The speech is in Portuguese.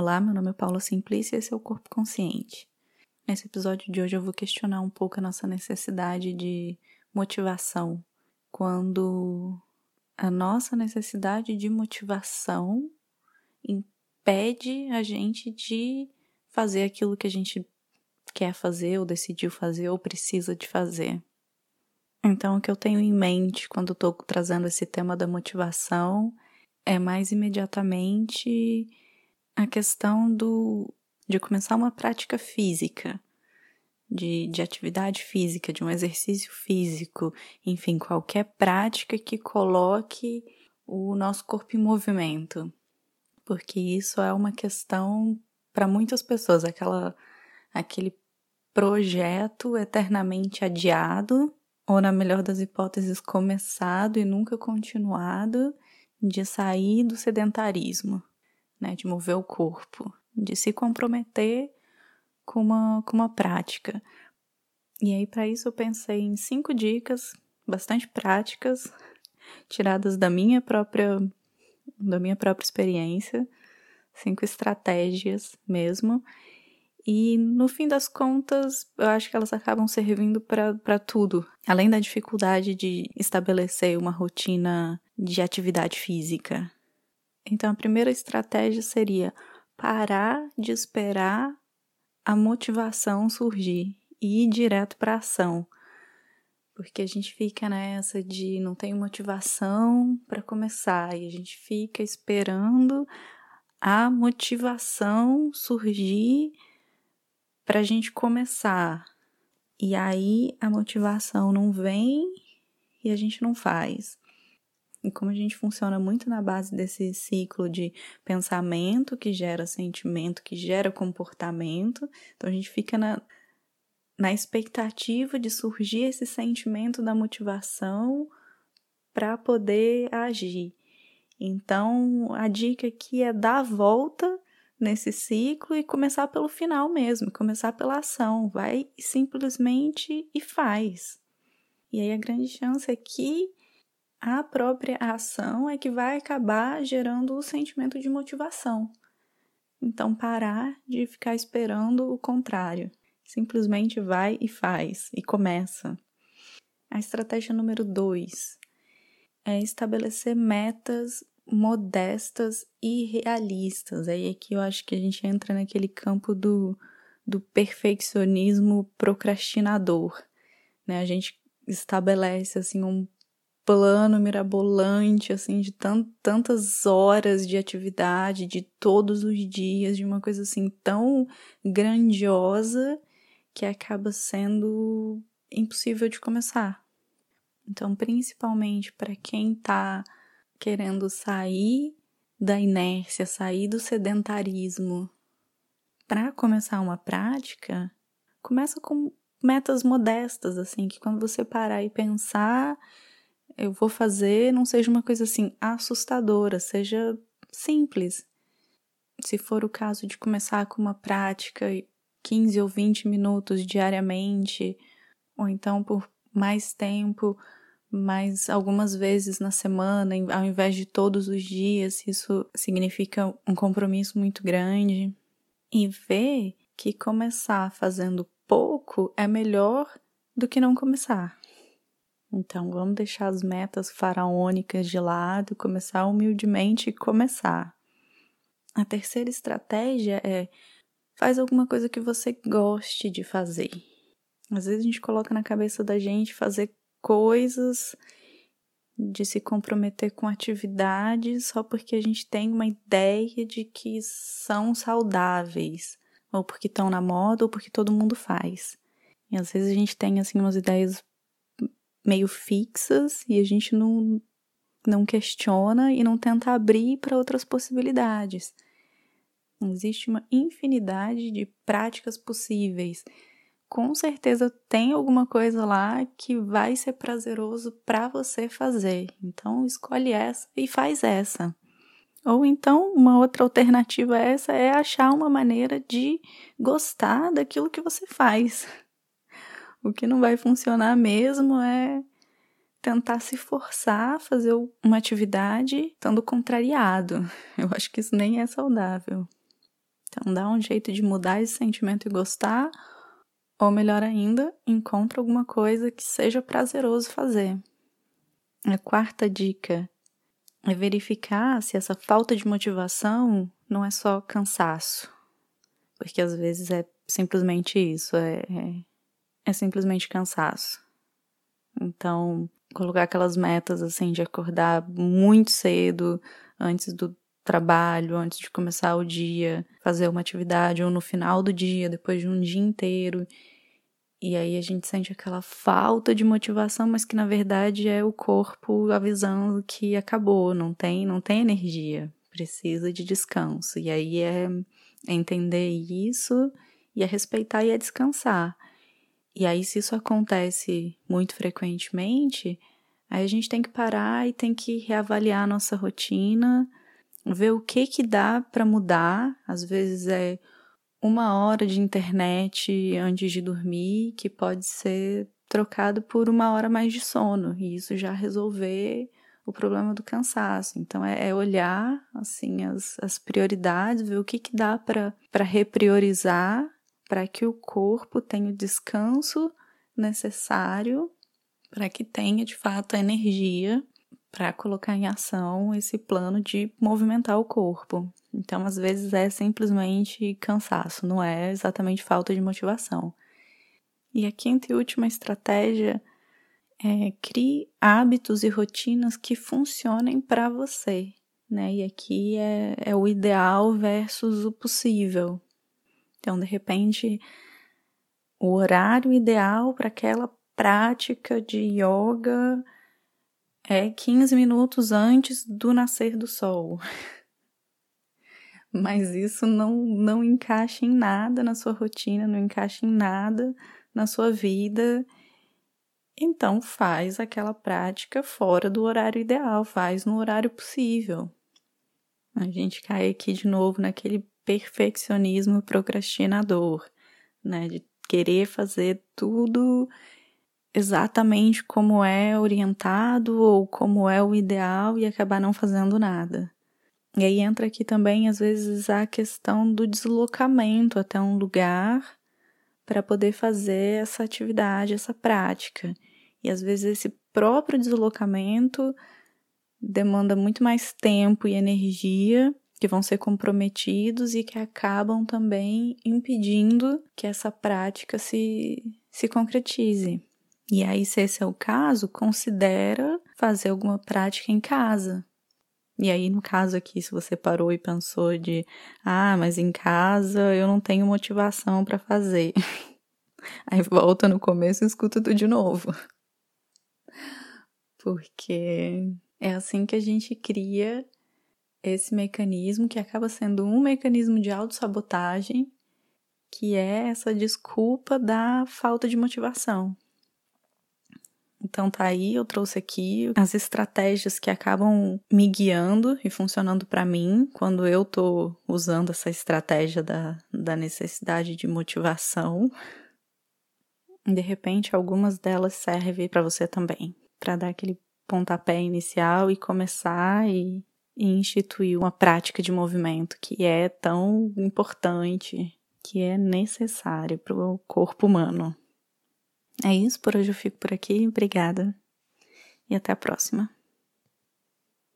Olá, meu nome é Paula Simplícia e esse é o Corpo Consciente. Nesse episódio de hoje eu vou questionar um pouco a nossa necessidade de motivação. Quando a nossa necessidade de motivação impede a gente de fazer aquilo que a gente quer fazer, ou decidiu fazer, ou precisa de fazer. Então, o que eu tenho em mente quando estou trazendo esse tema da motivação é mais imediatamente a questão do de começar uma prática física, de, de atividade física, de um exercício físico, enfim, qualquer prática que coloque o nosso corpo em movimento. Porque isso é uma questão para muitas pessoas, aquela, aquele projeto eternamente adiado, ou na melhor das hipóteses, começado e nunca continuado, de sair do sedentarismo, né, de mover o corpo, de se comprometer com uma, com uma prática. E aí, para isso, eu pensei em cinco dicas bastante práticas, tiradas da minha própria, da minha própria experiência, cinco estratégias mesmo. E no fim das contas, eu acho que elas acabam servindo para tudo. Além da dificuldade de estabelecer uma rotina de atividade física. Então, a primeira estratégia seria parar de esperar a motivação surgir e ir direto para ação. Porque a gente fica nessa de não tem motivação para começar e a gente fica esperando a motivação surgir para a gente começar. E aí a motivação não vem e a gente não faz. E como a gente funciona muito na base desse ciclo de pensamento que gera sentimento, que gera comportamento, então a gente fica na, na expectativa de surgir esse sentimento da motivação para poder agir. Então, a dica aqui é dar a volta nesse ciclo e começar pelo final mesmo, começar pela ação, vai simplesmente e faz. E aí a grande chance é que a própria ação é que vai acabar gerando o sentimento de motivação. Então, parar de ficar esperando o contrário. Simplesmente vai e faz, e começa. A estratégia número dois é estabelecer metas modestas e realistas. Aí aqui eu acho que a gente entra naquele campo do, do perfeccionismo procrastinador. Né? A gente estabelece assim um plano mirabolante, assim, de tantas horas de atividade, de todos os dias, de uma coisa assim tão grandiosa que acaba sendo impossível de começar. Então, principalmente para quem está querendo sair da inércia, sair do sedentarismo, para começar uma prática, começa com metas modestas, assim, que quando você parar e pensar eu vou fazer não seja uma coisa assim assustadora, seja simples. Se for o caso de começar com uma prática 15 ou 20 minutos diariamente, ou então por mais tempo, mais algumas vezes na semana, ao invés de todos os dias, isso significa um compromisso muito grande. E ver que começar fazendo pouco é melhor do que não começar. Então vamos deixar as metas faraônicas de lado, começar humildemente e começar. A terceira estratégia é faz alguma coisa que você goste de fazer. Às vezes a gente coloca na cabeça da gente fazer coisas, de se comprometer com atividades só porque a gente tem uma ideia de que são saudáveis, ou porque estão na moda, ou porque todo mundo faz. E às vezes a gente tem assim umas ideias meio fixas e a gente não, não questiona e não tenta abrir para outras possibilidades. Existe uma infinidade de práticas possíveis. Com certeza tem alguma coisa lá que vai ser prazeroso para você fazer. Então escolhe essa e faz essa. Ou então, uma outra alternativa a essa é achar uma maneira de gostar daquilo que você faz. O que não vai funcionar mesmo é tentar se forçar a fazer uma atividade estando contrariado. Eu acho que isso nem é saudável. Então dá um jeito de mudar esse sentimento e gostar, ou melhor ainda, encontra alguma coisa que seja prazeroso fazer. A quarta dica é verificar se essa falta de motivação não é só cansaço. Porque às vezes é simplesmente isso, é, é, é simplesmente cansaço. Então, colocar aquelas metas assim de acordar muito cedo antes do trabalho, antes de começar o dia, fazer uma atividade ou no final do dia, depois de um dia inteiro. E aí a gente sente aquela falta de motivação, mas que na verdade é o corpo avisando que acabou, não tem, não tem energia, precisa de descanso. E aí é, é entender isso e é respeitar e é descansar. E aí, se isso acontece muito frequentemente, aí a gente tem que parar e tem que reavaliar a nossa rotina, ver o que que dá para mudar. Às vezes é uma hora de internet antes de dormir, que pode ser trocado por uma hora mais de sono, e isso já resolver o problema do cansaço. Então é, é olhar assim as, as prioridades, ver o que, que dá para repriorizar para que o corpo tenha o descanso necessário para que tenha de fato a energia para colocar em ação esse plano de movimentar o corpo. Então, às vezes é simplesmente cansaço, não é exatamente falta de motivação. E a quinta e última estratégia é crie hábitos e rotinas que funcionem para você, né? E aqui é, é o ideal versus o possível. Então, de repente, o horário ideal para aquela prática de yoga é 15 minutos antes do nascer do sol. Mas isso não, não encaixa em nada na sua rotina, não encaixa em nada na sua vida. Então faz aquela prática fora do horário ideal, faz no horário possível. A gente cai aqui de novo naquele perfeccionismo procrastinador, né? De querer fazer tudo exatamente como é orientado ou como é o ideal e acabar não fazendo nada. E aí entra aqui também, às vezes, a questão do deslocamento até um lugar para poder fazer essa atividade, essa prática. E às vezes esse próprio deslocamento demanda muito mais tempo e energia que vão ser comprometidos e que acabam também impedindo que essa prática se, se concretize. E aí, se esse é o caso, considera fazer alguma prática em casa. E aí, no caso aqui, se você parou e pensou de, ah, mas em casa eu não tenho motivação para fazer. aí volta no começo e escuta tudo de novo. Porque é assim que a gente cria esse mecanismo que acaba sendo um mecanismo de autossabotagem, que é essa desculpa da falta de motivação. Então tá aí, eu trouxe aqui as estratégias que acabam me guiando e funcionando para mim quando eu tô usando essa estratégia da, da necessidade de motivação. De repente, algumas delas servem para você também, para dar aquele pontapé inicial e começar e e instituir uma prática de movimento que é tão importante, que é necessário para o corpo humano. É isso, por hoje eu fico por aqui. Obrigada e até a próxima.